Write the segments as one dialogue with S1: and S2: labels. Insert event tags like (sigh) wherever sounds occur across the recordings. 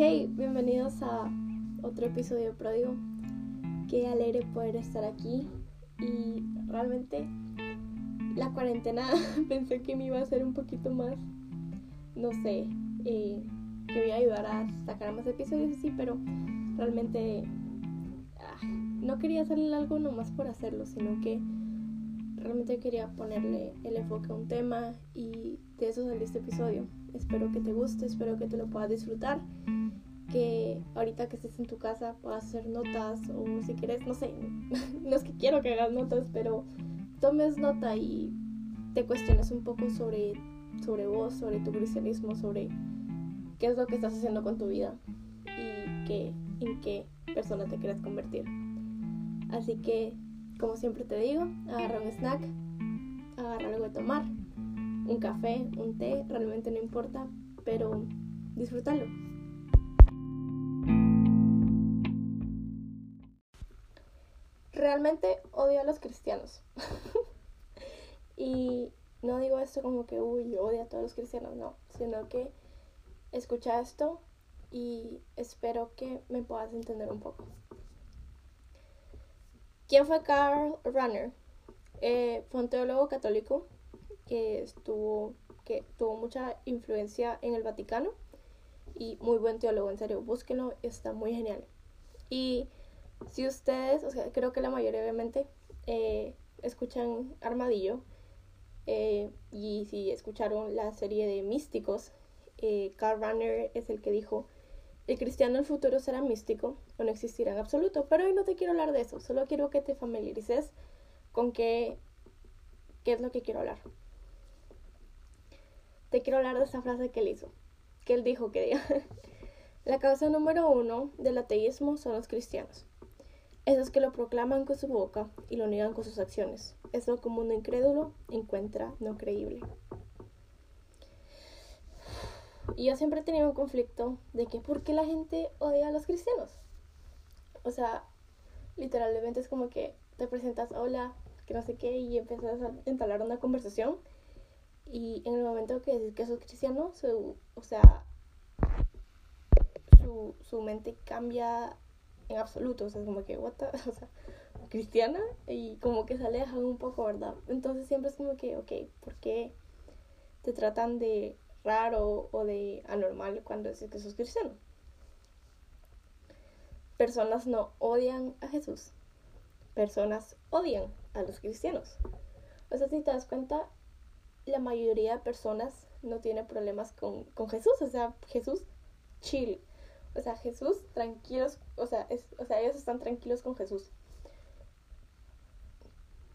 S1: Hey, bienvenidos a otro episodio de Pródigo. Qué alegre poder estar aquí y realmente la cuarentena (laughs) pensé que me iba a hacer un poquito más, no sé, eh, que me iba a ayudar a sacar más episodios así, pero realmente ah, no quería hacerle algo nomás por hacerlo, sino que realmente quería ponerle el enfoque a un tema y de eso salió este episodio. Espero que te guste, espero que te lo puedas disfrutar, ahorita que estés en tu casa puedas hacer notas o si quieres, no sé, (laughs) no es que quiero que hagas notas, pero tomes nota y te cuestiones un poco sobre, sobre vos, sobre tu cristianismo, sobre qué es lo que estás haciendo con tu vida y qué, en qué persona te quieres convertir. Así que, como siempre te digo, agarra un snack, agarra algo de tomar, un café, un té, realmente no importa, pero disfrútalo. Realmente odio a los cristianos. (laughs) y no digo esto como que, uy, yo odio a todos los cristianos, no, sino que escucha esto y espero que me puedas entender un poco. ¿Quién fue Karl Rahner? Eh, fue un teólogo católico que estuvo que tuvo mucha influencia en el Vaticano y muy buen teólogo, en serio, búsquenlo, está muy genial. Y si ustedes, o sea, creo que la mayoría obviamente eh, escuchan Armadillo eh, y si escucharon la serie de Místicos, eh, Karl Rahner es el que dijo, el cristiano del futuro será místico o no existirá en absoluto, pero hoy no te quiero hablar de eso, solo quiero que te familiarices con qué, qué es lo que quiero hablar te quiero hablar de esa frase que él hizo, que él dijo que diga. (laughs) La causa número uno del ateísmo son los cristianos. Esos que lo proclaman con su boca y lo niegan con sus acciones. Es lo que un mundo incrédulo encuentra no creíble. Y yo siempre he tenido un conflicto de que por qué la gente odia a los cristianos. O sea, literalmente es como que te presentas, hola, que no sé qué, y empiezas a entablar una conversación y en el momento que dices que sos cristiano, su, o sea, su, su mente cambia en absoluto. O sea, como que, what (laughs) o sea, cristiana y como que se alejan un poco, ¿verdad? Entonces siempre es como que, ok, ¿por qué te tratan de raro o de anormal cuando dices que sos cristiano? Personas no odian a Jesús. Personas odian a los cristianos. O sea, si te das cuenta, la mayoría de personas no tiene problemas con, Jesús. O sea, Jesús chill. O sea, Jesús tranquilos. O sea, es, o sea, ellos están tranquilos con Jesús.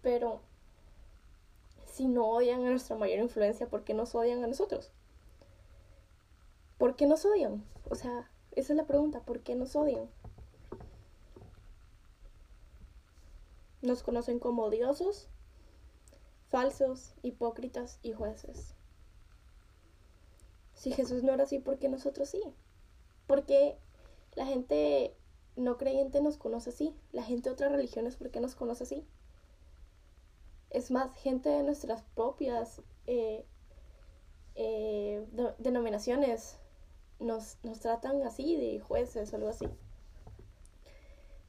S1: Pero si no odian a nuestra mayor influencia, ¿por qué nos odian a nosotros? ¿Por qué nos odian? O sea, esa es la pregunta, ¿por qué nos odian? Nos conocen como odiosos, falsos, hipócritas y jueces. Si Jesús no era así, ¿por qué nosotros sí? Porque la gente no creyente nos conoce así, la gente de otras religiones, ¿por qué nos conoce así? Es más, gente de nuestras propias eh, eh, denominaciones nos, nos tratan así, de jueces o algo así.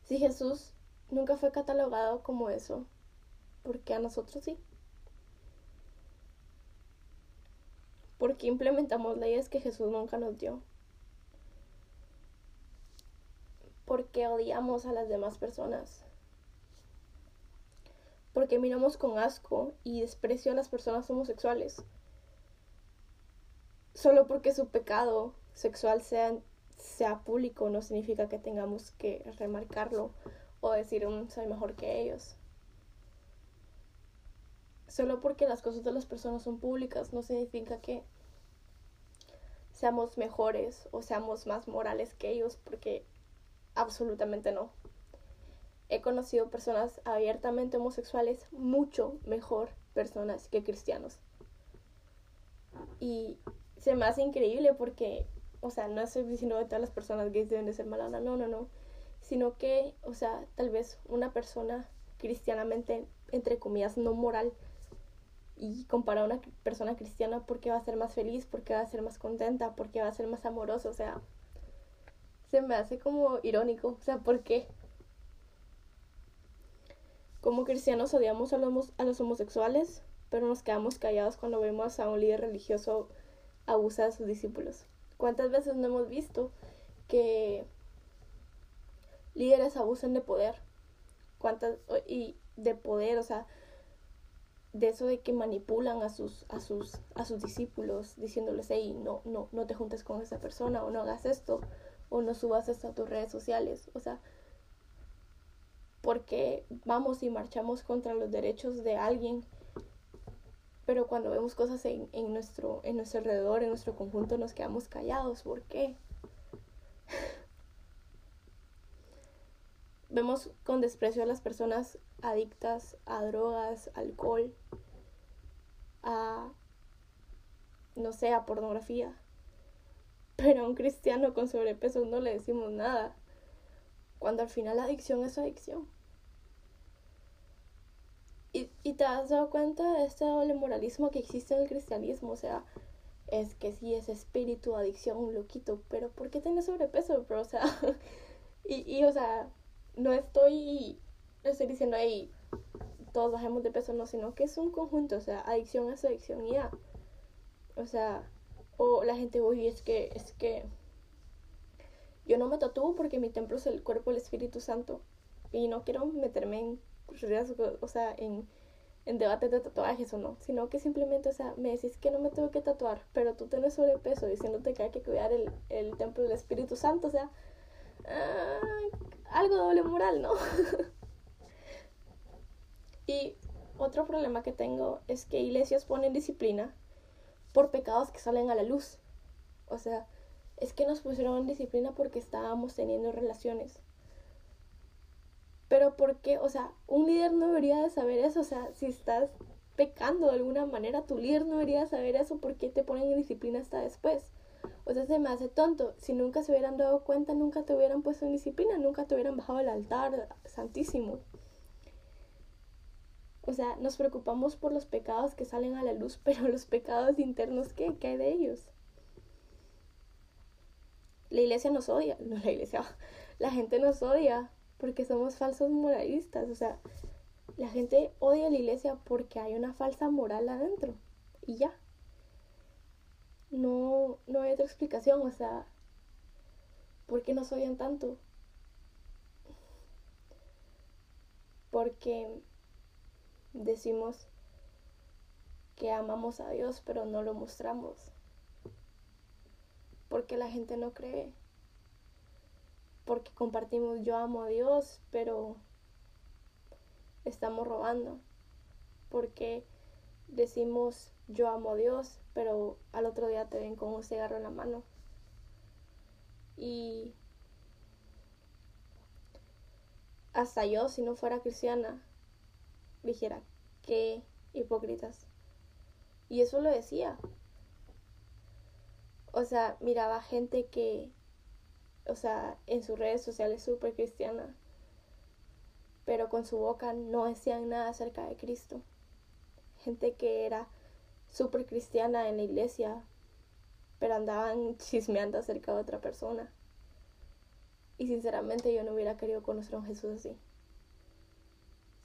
S1: Si Jesús nunca fue catalogado como eso, ¿por qué a nosotros sí? porque implementamos leyes que Jesús nunca nos dio. Porque odiamos a las demás personas. Porque miramos con asco y desprecio a las personas homosexuales. Solo porque su pecado sexual sea, sea público no significa que tengamos que remarcarlo o decir un soy mejor que ellos. Solo porque las cosas de las personas son públicas no significa que seamos mejores o seamos más morales que ellos, porque absolutamente no. He conocido personas abiertamente homosexuales mucho mejor personas que cristianos. Y se me hace increíble porque, o sea, no estoy diciendo que todas las personas gays deben de ser malas, no, no, no. Sino que, o sea, tal vez una persona cristianamente, entre comillas, no moral, y comparar a una persona cristiana porque va a ser más feliz, porque va a ser más contenta, porque va a ser más amoroso, o sea, se me hace como irónico. O sea, ¿por qué? Como cristianos odiamos a los, a los homosexuales, pero nos quedamos callados cuando vemos a un líder religioso abusar de sus discípulos. ¿Cuántas veces no hemos visto que líderes abusan de poder? ¿Cuántas y de poder, o sea, de eso de que manipulan a sus a sus a sus discípulos diciéndoles, "Hey, no no no te juntes con esa persona o no hagas esto o no subas a tus redes sociales." O sea, porque vamos y marchamos contra los derechos de alguien pero cuando vemos cosas en, en, nuestro, en nuestro alrededor, en nuestro conjunto, nos quedamos callados. ¿Por qué? (laughs) vemos con desprecio a las personas adictas a drogas, alcohol, a, no sé, a pornografía. Pero a un cristiano con sobrepeso no le decimos nada. Cuando al final la adicción es adicción. Y, y te has dado cuenta de este doble moralismo que existe en el cristianismo. O sea, es que sí es espíritu, adicción, un loquito. Pero ¿por qué tienes sobrepeso? Pero, o sea, (laughs) y, y, o sea, no estoy, estoy diciendo, ahí todos bajemos de peso, no, sino que es un conjunto. O sea, adicción es adicción y ya. O sea, o la gente, oye, es que, es que yo no me tatúo porque mi templo es el cuerpo del Espíritu Santo. Y no quiero meterme en o sea, en, en debates de tatuajes o no, sino que simplemente, o sea, me decís que no me tengo que tatuar, pero tú tienes sobrepeso diciéndote que hay que cuidar el, el templo del Espíritu Santo, o sea, ah, algo doble moral, ¿no? (laughs) y otro problema que tengo es que iglesias ponen disciplina por pecados que salen a la luz. O sea, es que nos pusieron en disciplina porque estábamos teniendo relaciones. Pero porque, o sea, un líder no debería de saber eso, o sea, si estás pecando de alguna manera, tu líder no debería saber eso, porque te ponen en disciplina hasta después? O sea, se me hace tonto. Si nunca se hubieran dado cuenta, nunca te hubieran puesto en disciplina, nunca te hubieran bajado el altar santísimo. O sea, nos preocupamos por los pecados que salen a la luz, (laughs) pero los pecados internos, ¿qué? ¿Qué hay de ellos? La iglesia nos odia, no la iglesia, (laughs) la gente nos odia porque somos falsos moralistas. O sea, la gente odia a la iglesia porque hay una falsa moral adentro. Y ya. No, no hay otra explicación. O sea, ¿por qué nos odian tanto? Porque decimos que amamos a Dios, pero no lo mostramos. Porque la gente no cree porque compartimos yo amo a Dios, pero estamos robando. Porque decimos yo amo a Dios, pero al otro día te ven con un cigarro en la mano. Y hasta yo, si no fuera cristiana, dijera, qué hipócritas. Y eso lo decía. O sea, miraba gente que o sea, en sus redes sociales súper cristiana, pero con su boca no decían nada acerca de Cristo. Gente que era súper cristiana en la iglesia, pero andaban (laughs) chismeando acerca de otra persona. Y sinceramente yo no hubiera querido conocer a un Jesús así.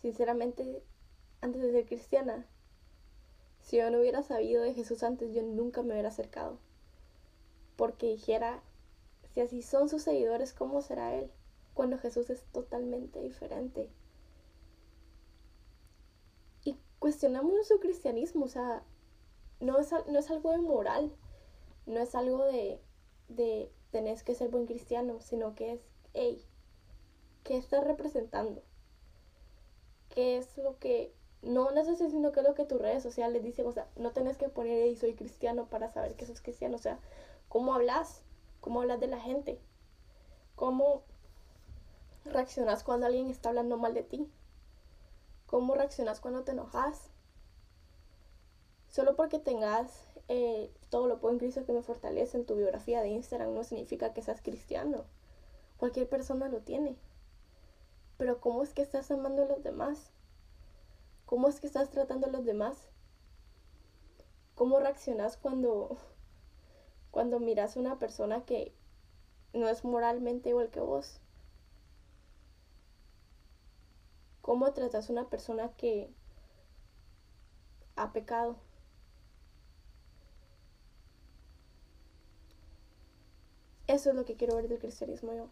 S1: Sinceramente, antes de ser cristiana, si yo no hubiera sabido de Jesús antes, yo nunca me hubiera acercado. Porque dijera, si así son sus seguidores, ¿cómo será Él? Cuando Jesús es totalmente diferente. Y cuestionamos su cristianismo, o sea, no es, no es algo de moral, no es algo de, de tenés que ser buen cristiano, sino que es, hey, ¿qué estás representando? ¿Qué es lo que no necesitas, sino que es lo que tus redes sociales dicen, o sea, no tenés que poner soy cristiano para saber que sos cristiano, o sea, ¿cómo hablas? cómo hablas de la gente, cómo reaccionas cuando alguien está hablando mal de ti, cómo reaccionas cuando te enojas. Solo porque tengas eh, todo lo puedo en que me fortalece en tu biografía de Instagram no significa que seas cristiano. Cualquier persona lo tiene. Pero ¿cómo es que estás amando a los demás? ¿Cómo es que estás tratando a los demás? ¿Cómo reaccionas cuando cuando miras a una persona que no es moralmente igual que vos. ¿Cómo tratas a una persona que ha pecado? Eso es lo que quiero ver del cristianismo yo.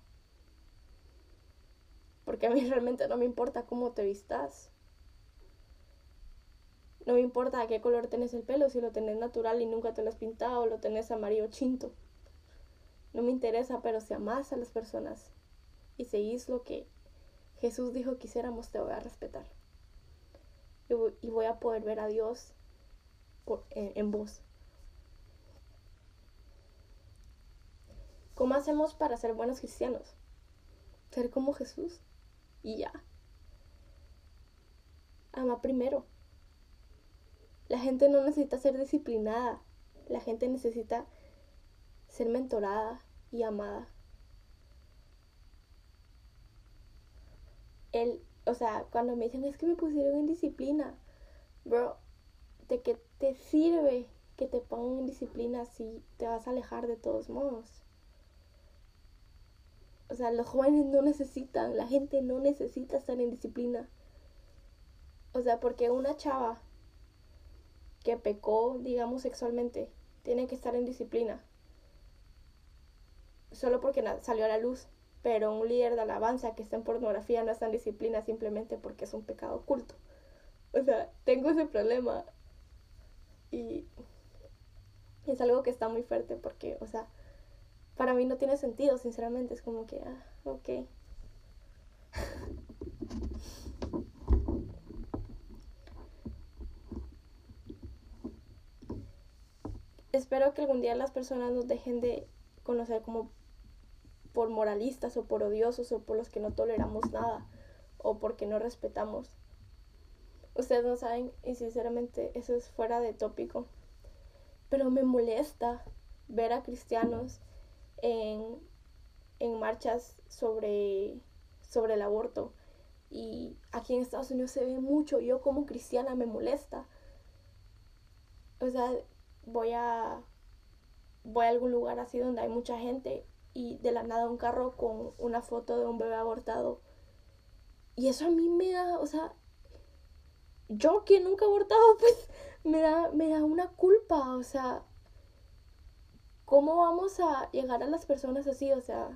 S1: Porque a mí (laughs) realmente no me importa cómo te vistas. No me importa a qué color tenés el pelo, si lo tenés natural y nunca te lo has pintado o lo tenés amarillo chinto. No me interesa, pero si amás a las personas y seguís lo que Jesús dijo que te voy a respetar. Y voy a poder ver a Dios en vos. ¿Cómo hacemos para ser buenos cristianos? Ser como Jesús. Y ya. Ama primero. La gente no necesita ser disciplinada, la gente necesita ser mentorada y amada. El, o sea, cuando me dicen es que me pusieron en disciplina, bro, ¿de qué te sirve que te pongan en disciplina si te vas a alejar de todos modos? O sea, los jóvenes no necesitan, la gente no necesita estar en disciplina. O sea, porque una chava que pecó, digamos, sexualmente, tiene que estar en disciplina. Solo porque salió a la luz. Pero un líder de alabanza que está en pornografía no está en disciplina simplemente porque es un pecado oculto. O sea, tengo ese problema. Y es algo que está muy fuerte porque, o sea, para mí no tiene sentido, sinceramente. Es como que, ah, ok. espero que algún día las personas nos dejen de conocer como por moralistas o por odiosos o por los que no toleramos nada o porque no respetamos. Ustedes no saben y sinceramente eso es fuera de tópico. Pero me molesta ver a cristianos en, en marchas sobre, sobre el aborto. Y aquí en Estados Unidos se ve mucho. Yo como cristiana me molesta. O sea, voy a voy a algún lugar así donde hay mucha gente y de la nada un carro con una foto de un bebé abortado. Y eso a mí me da, o sea, yo que nunca he abortado, (laughs) pues me da, me da una culpa, o sea, ¿cómo vamos a llegar a las personas así? O sea,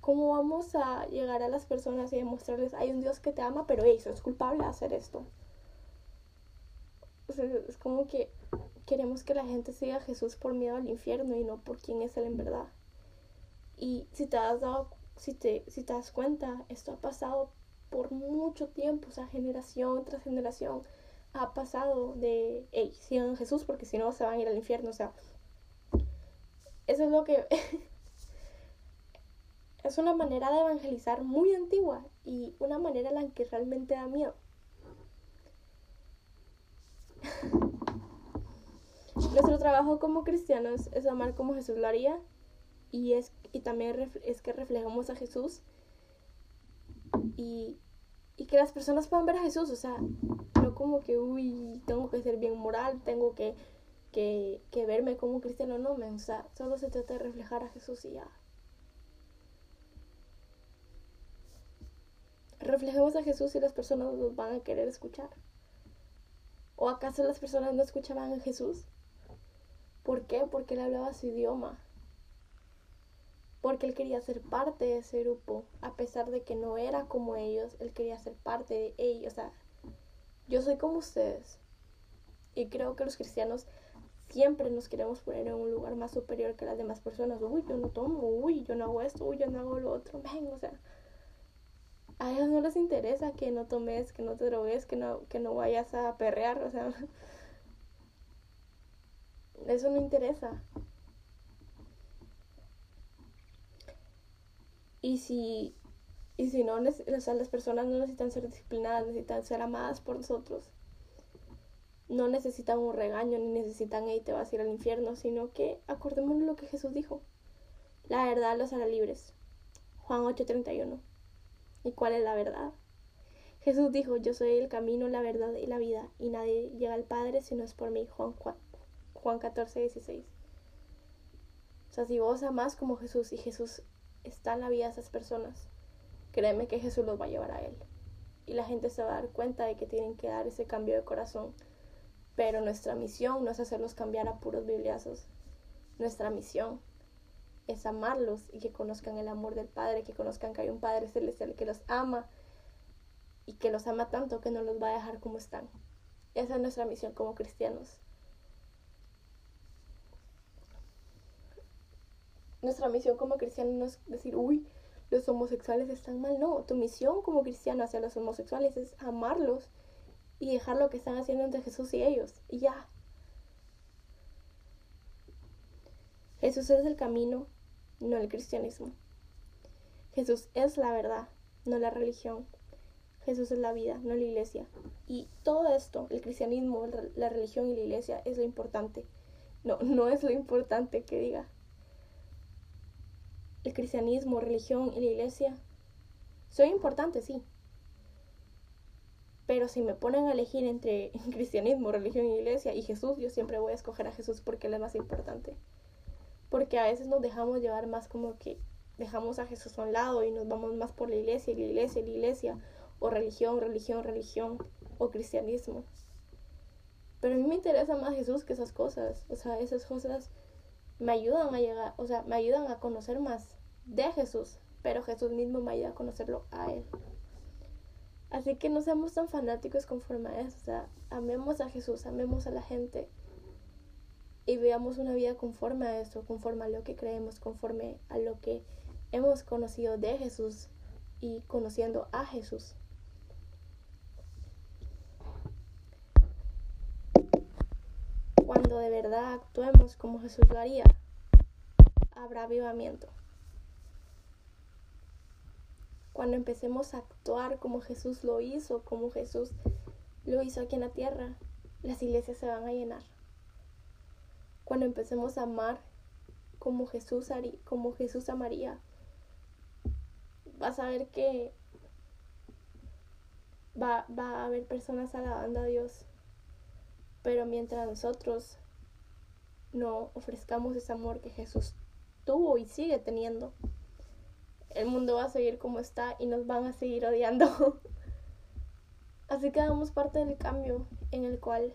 S1: ¿cómo vamos a llegar a las personas y demostrarles, hay un Dios que te ama, pero eso es culpable de hacer esto? O sea, es como que queremos que la gente siga a Jesús por miedo al infierno y no por quién es Él en verdad. Y si te has dado, si te, si te das cuenta, esto ha pasado por mucho tiempo, o sea, generación tras generación ha pasado de, hey, sigan a Jesús porque si no se van a ir al infierno, o sea, eso es lo que... (laughs) es una manera de evangelizar muy antigua y una manera en la que realmente da miedo. (laughs) Nuestro trabajo como cristianos es amar como Jesús lo haría y, es, y también es que reflejamos a Jesús y, y, que las personas puedan ver a Jesús, o sea, no como que, uy, tengo que ser bien moral, tengo que, que, que verme como cristiano, no, o sea, solo se trata de reflejar a Jesús y ya. Reflejemos a Jesús y las personas nos van a querer escuchar. ¿O acaso las personas no escuchaban a Jesús? ¿Por qué? Porque él hablaba su idioma. Porque él quería ser parte de ese grupo. A pesar de que no era como ellos, él quería ser parte de ellos. O sea, yo soy como ustedes. Y creo que los cristianos siempre nos queremos poner en un lugar más superior que las demás personas. Uy, yo no tomo, uy, yo no hago esto, uy, yo no hago lo otro. Ven, o sea, a ellos no les interesa que no tomes, que no te drogues, que no, que no vayas a perrear, o sea, (laughs) eso no interesa. Y si, y si no, o sea, las personas no necesitan ser disciplinadas, necesitan ser amadas por nosotros. No necesitan un regaño, ni necesitan, hey, te vas a ir al infierno, sino que acordémonos lo que Jesús dijo. La verdad los hará libres. Juan 8:31. ¿Y cuál es la verdad? Jesús dijo, yo soy el camino, la verdad y la vida, y nadie llega al Padre si no es por mí. Juan 4. Juan 14, 16. O sea, si vos amás como Jesús y Jesús está en la vida de esas personas, créeme que Jesús los va a llevar a Él. Y la gente se va a dar cuenta de que tienen que dar ese cambio de corazón. Pero nuestra misión no es hacerlos cambiar a puros bibliazos. Nuestra misión es amarlos y que conozcan el amor del Padre, que conozcan que hay un Padre celestial que los ama y que los ama tanto que no los va a dejar como están. Esa es nuestra misión como cristianos. Nuestra misión como cristianos no es decir, uy, los homosexuales están mal. No, tu misión como cristiano hacia los homosexuales es amarlos y dejar lo que están haciendo entre Jesús y ellos. Y ya. Jesús es el camino, no el cristianismo. Jesús es la verdad, no la religión. Jesús es la vida, no la iglesia. Y todo esto, el cristianismo, la religión y la iglesia, es lo importante. No, (laughs) no es lo importante que diga. El cristianismo, religión y la iglesia son importantes, sí. Pero si me ponen a elegir entre (laughs) cristianismo, religión y iglesia y Jesús, yo siempre voy a escoger a Jesús porque Él es más importante. Porque a veces nos dejamos llevar más como que dejamos a Jesús a un lado y nos vamos más por la iglesia, la iglesia, la iglesia, o religión, religión, religión, o cristianismo. Pero a mí me interesa más Jesús que esas cosas. O sea, esas cosas me ayudan a llegar, o sea, me ayudan a conocer más de Jesús, pero Jesús mismo me ayuda a conocerlo a Él. Así que no seamos tan fanáticos conforme a eso, o sea, amemos a Jesús, amemos a la gente y veamos una vida conforme a eso, conforme a lo que creemos, conforme a lo que hemos conocido de Jesús y conociendo a Jesús. Cuando de verdad actuemos como Jesús lo haría, habrá avivamiento. Cuando empecemos a actuar como Jesús lo hizo, como Jesús lo hizo aquí en la tierra, las iglesias se van a llenar cuando empecemos a amar como Jesús, como Jesús amaría, vas a ver que va, va a haber personas alabando a Dios. Pero mientras nosotros no ofrezcamos ese amor que Jesús tuvo y sigue teniendo, el mundo va a seguir como está y nos van a seguir odiando. (laughs) Así que damos parte del cambio en el cual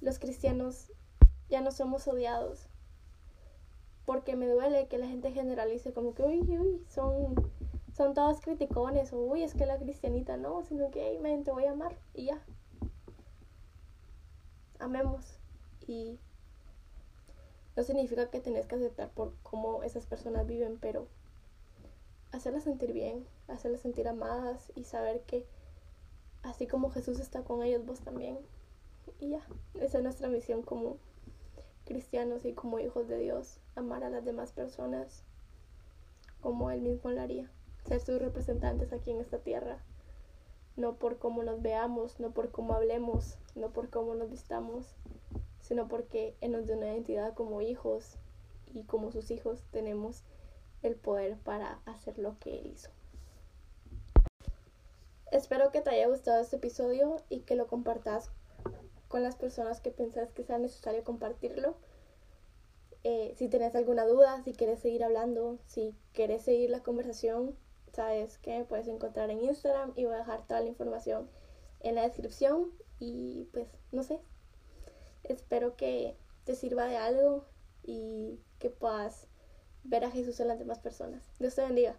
S1: los cristianos ya no somos odiados. Porque me duele que la gente generalice como que, uy, uy, son, son todos criticones, o uy, es que la cristianita no, sino que, hey, te voy a amar y ya. Amemos. Y no significa que tenés que aceptar por cómo esas personas viven, pero hacerlas sentir bien, hacerlas sentir amadas y saber que así como Jesús está con ellos, vos también. Y ya, esa es nuestra misión como cristianos y como hijos de Dios, amar a las demás personas como Él mismo lo haría, ser sus representantes aquí en esta tierra, no por cómo nos veamos, no por cómo hablemos, no por cómo nos vistamos, sino porque Él nos dio una identidad como hijos y como sus hijos tenemos el poder para hacer lo que Él hizo. Espero que te haya gustado este episodio y que lo compartas con las personas que pensás que sea necesario compartirlo. Eh, si tenés alguna duda, si quieres seguir hablando, si quieres seguir la conversación, sabes que me puedes encontrar en Instagram y voy a dejar toda la información en la descripción. Y pues, no sé, espero que te sirva de algo y que puedas ver a Jesús en las demás personas. Dios te bendiga.